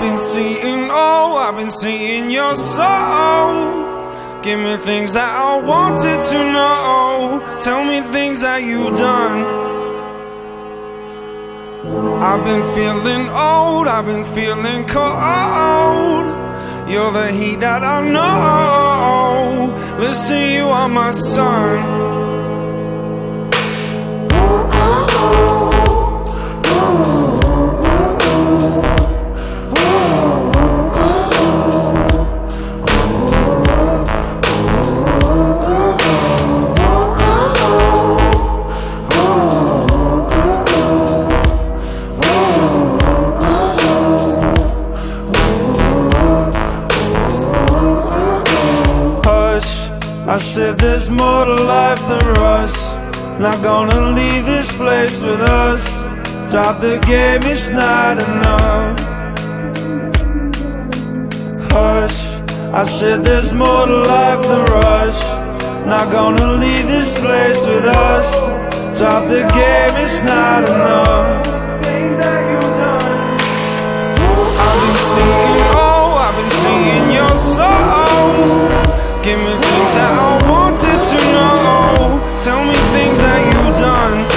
I've been seeing, oh, I've been seeing your soul. Give me things that I wanted to know. Tell me things that you've done. I've been feeling old, I've been feeling cold. You're the heat that I know. Listen, you are my sun. Said there's more to life than rush. Not gonna leave this place with us. Drop the game, it's not enough. Hush, I said there's more to life than rush. Not gonna leave this place with us. Drop the game, it's not enough. I've been seeing, oh, I've been seeing your soul. Give me things that I wanted to know. Tell me things that you've done.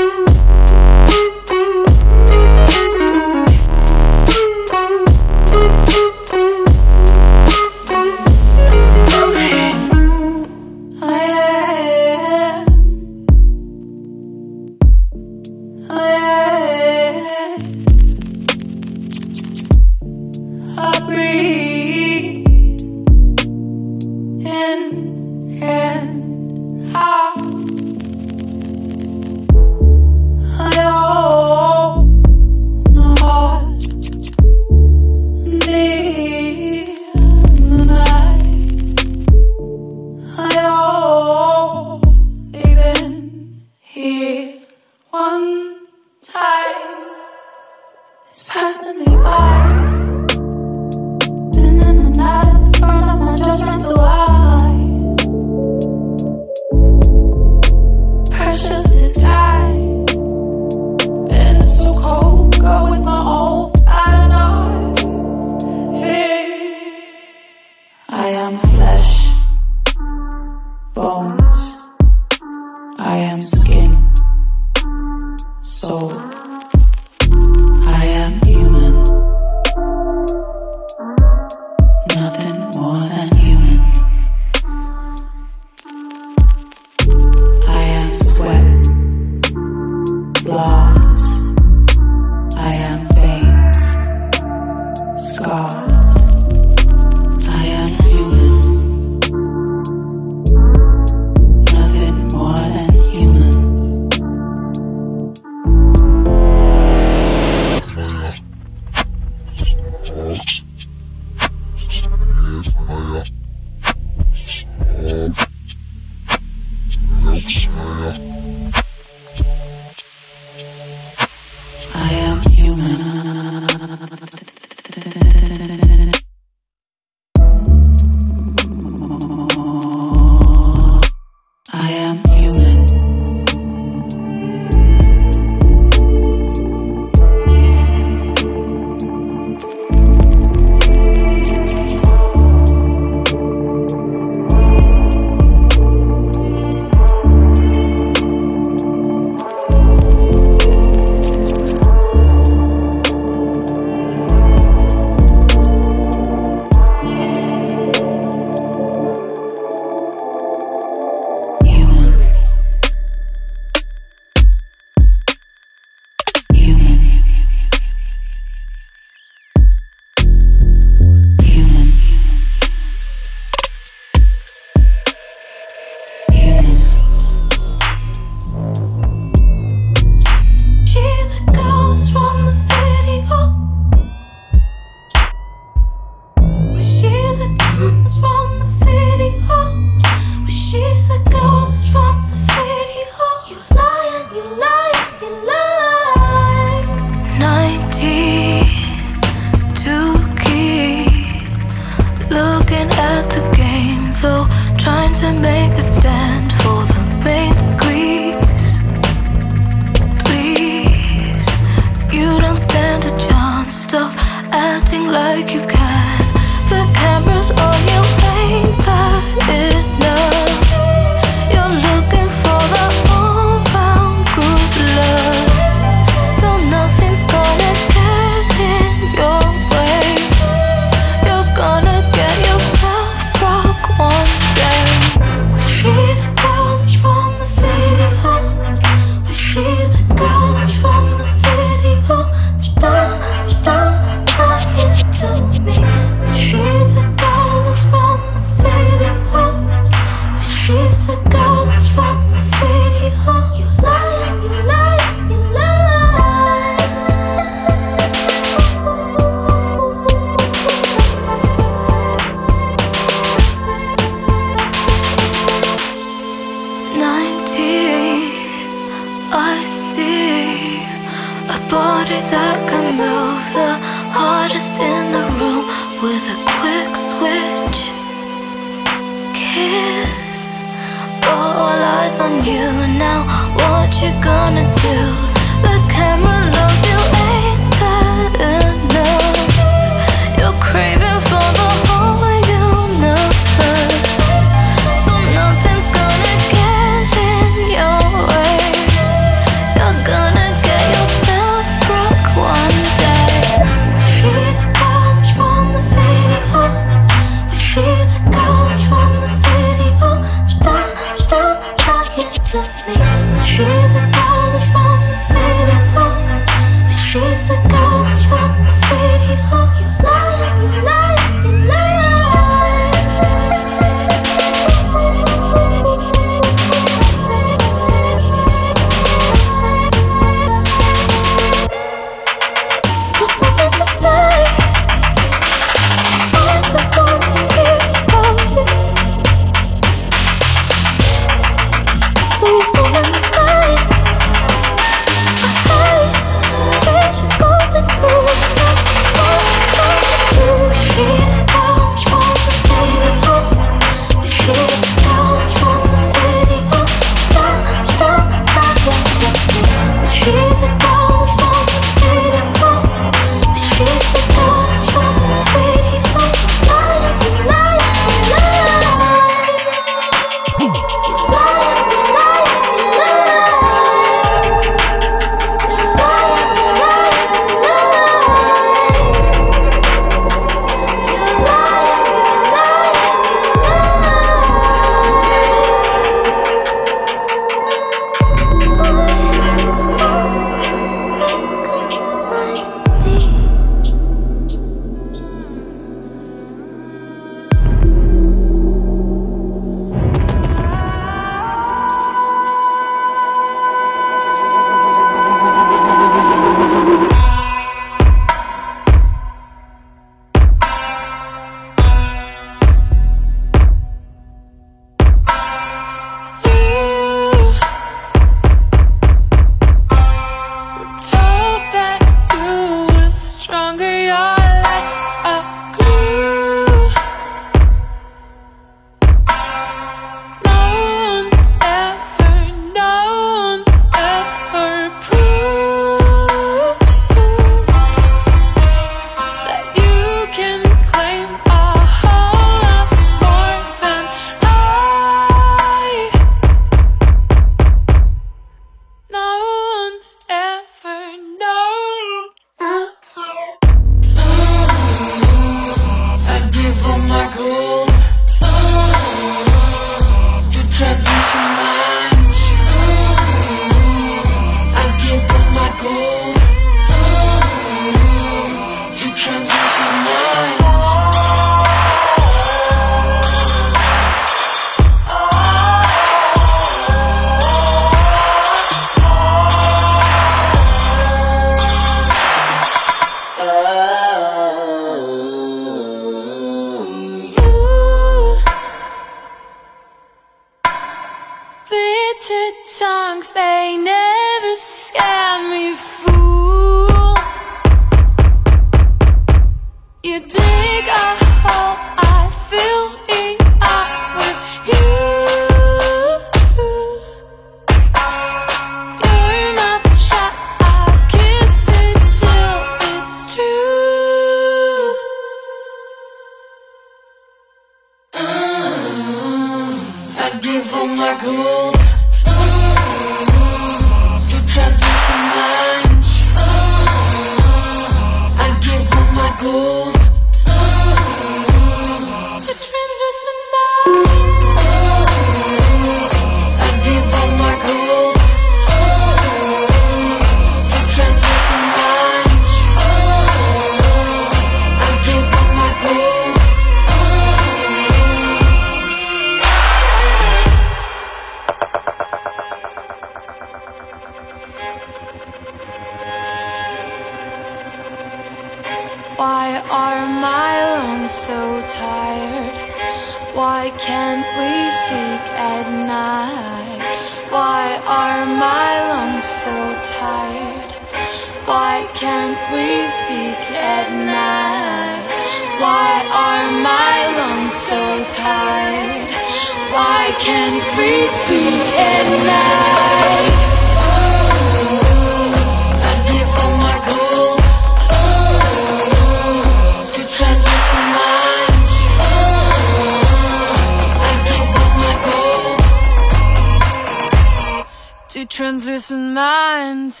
Translucent minds.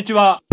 にちは。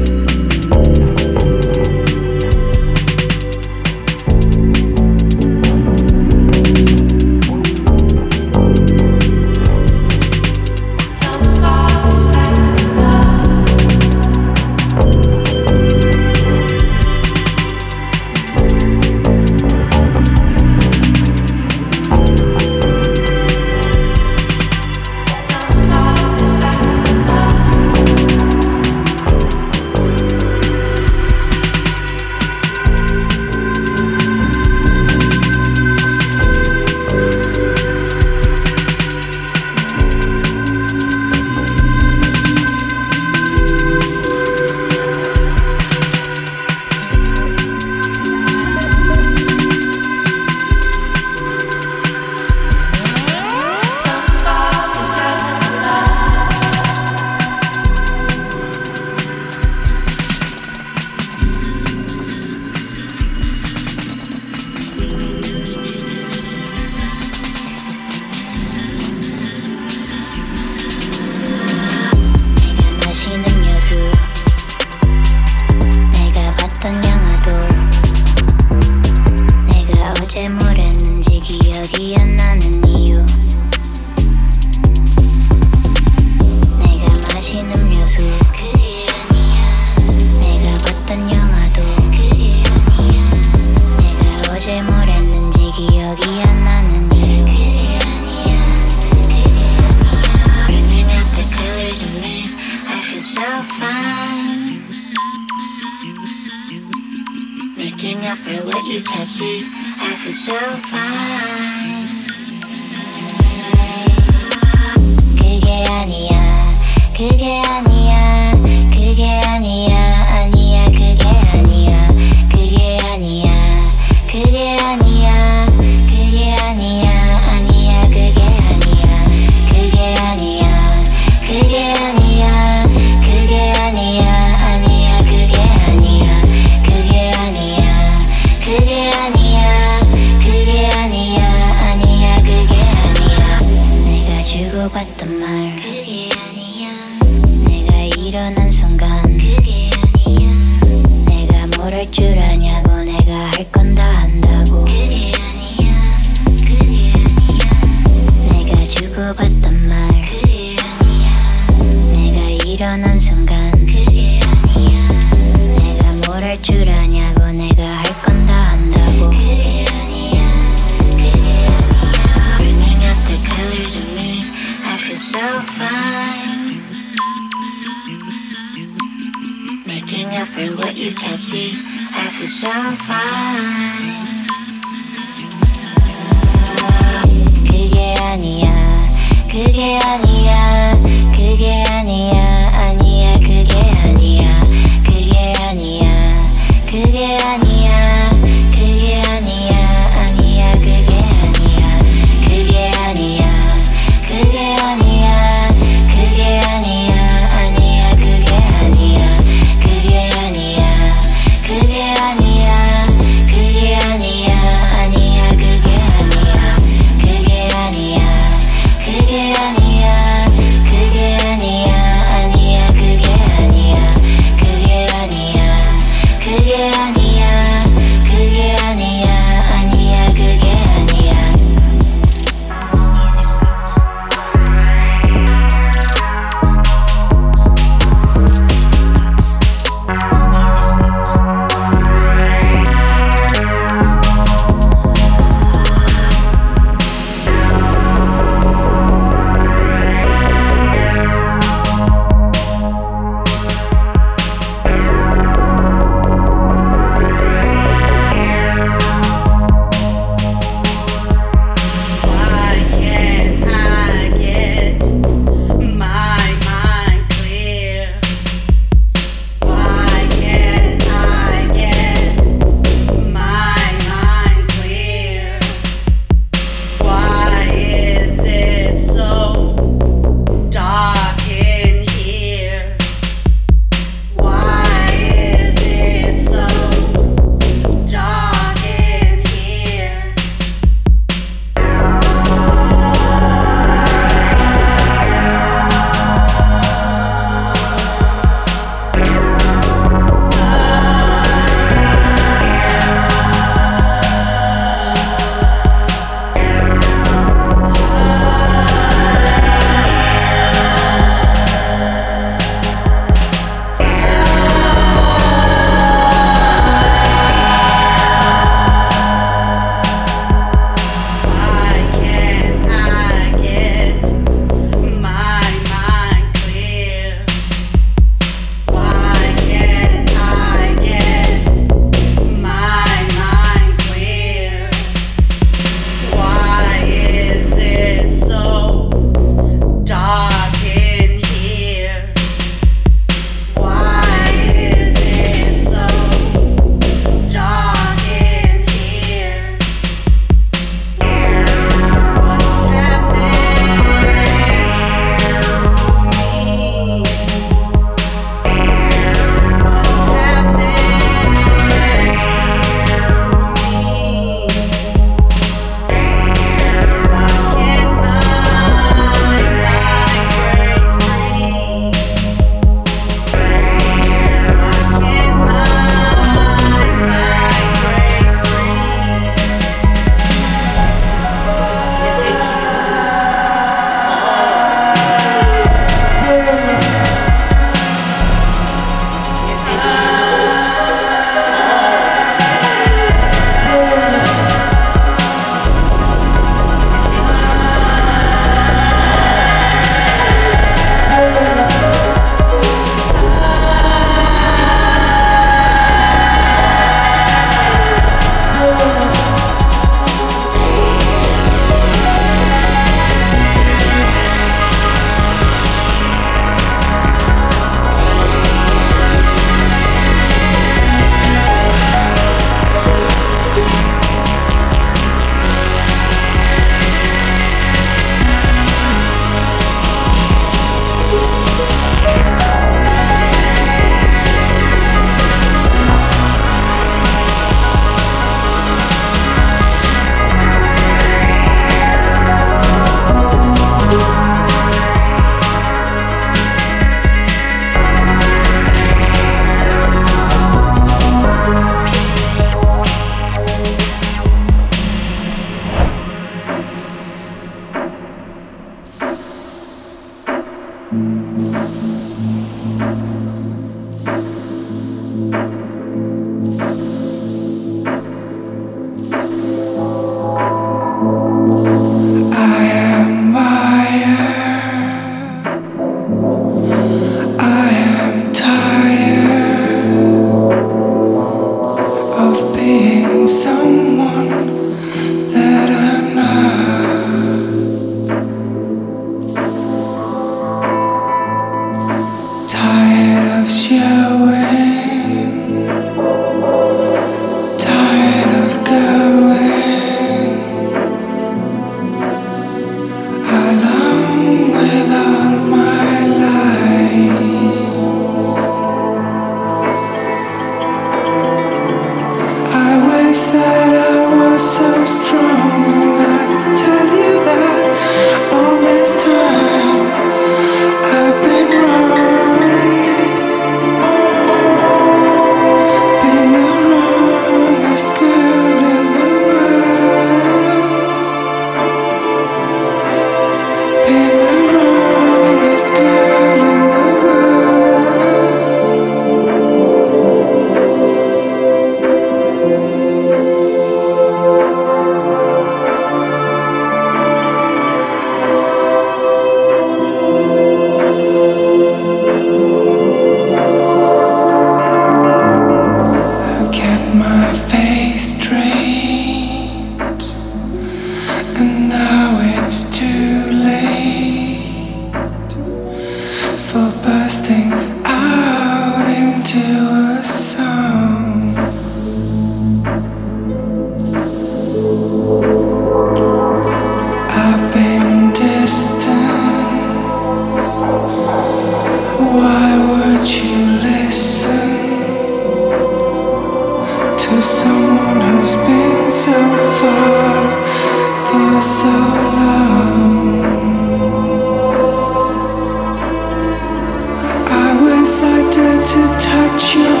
Home.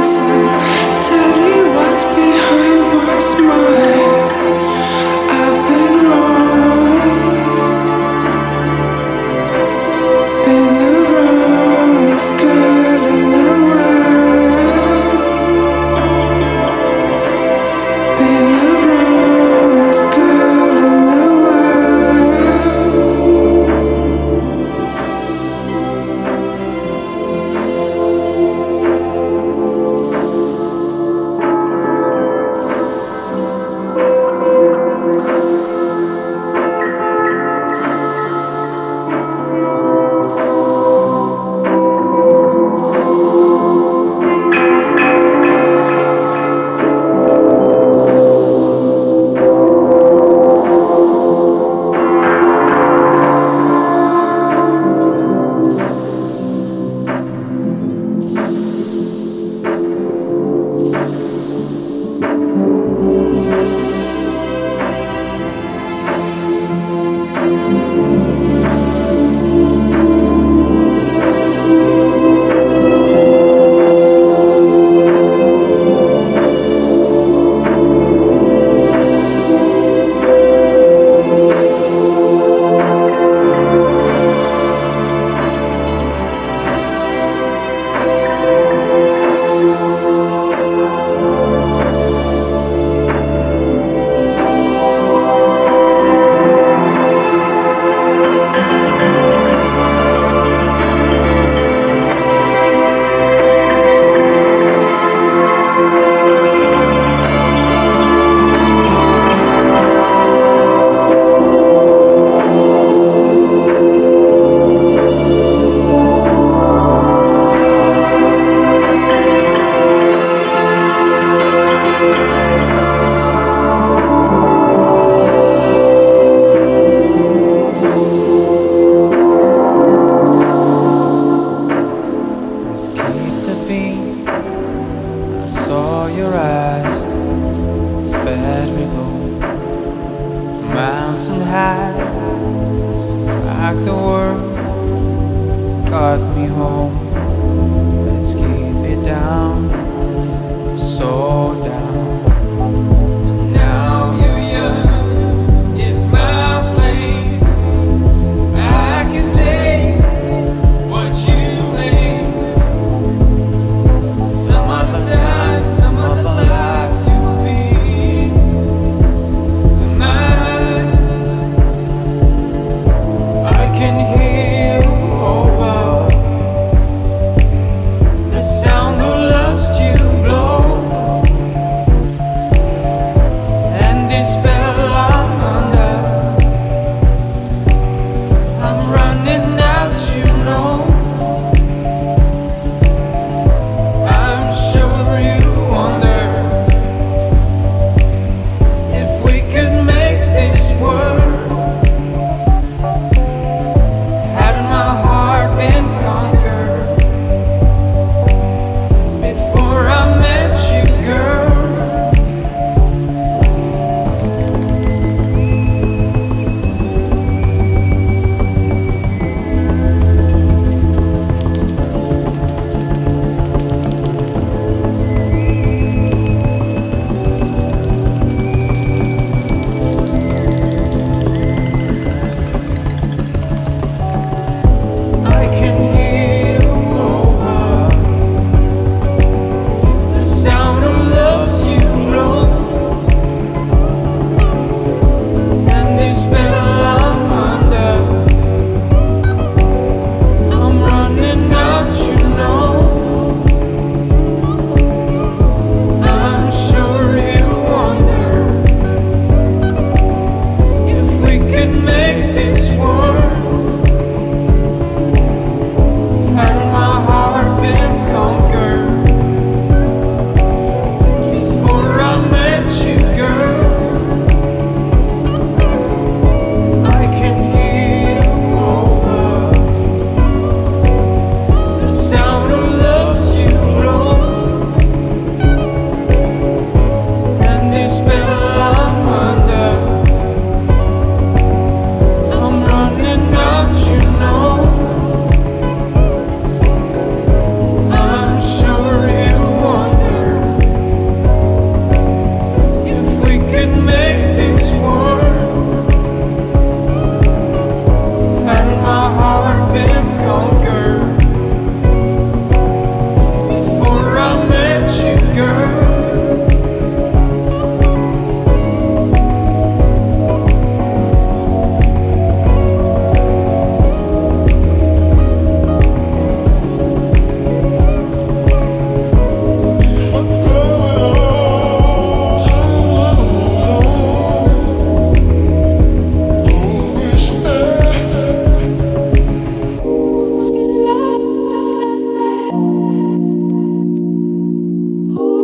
Let's keep it down,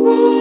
road.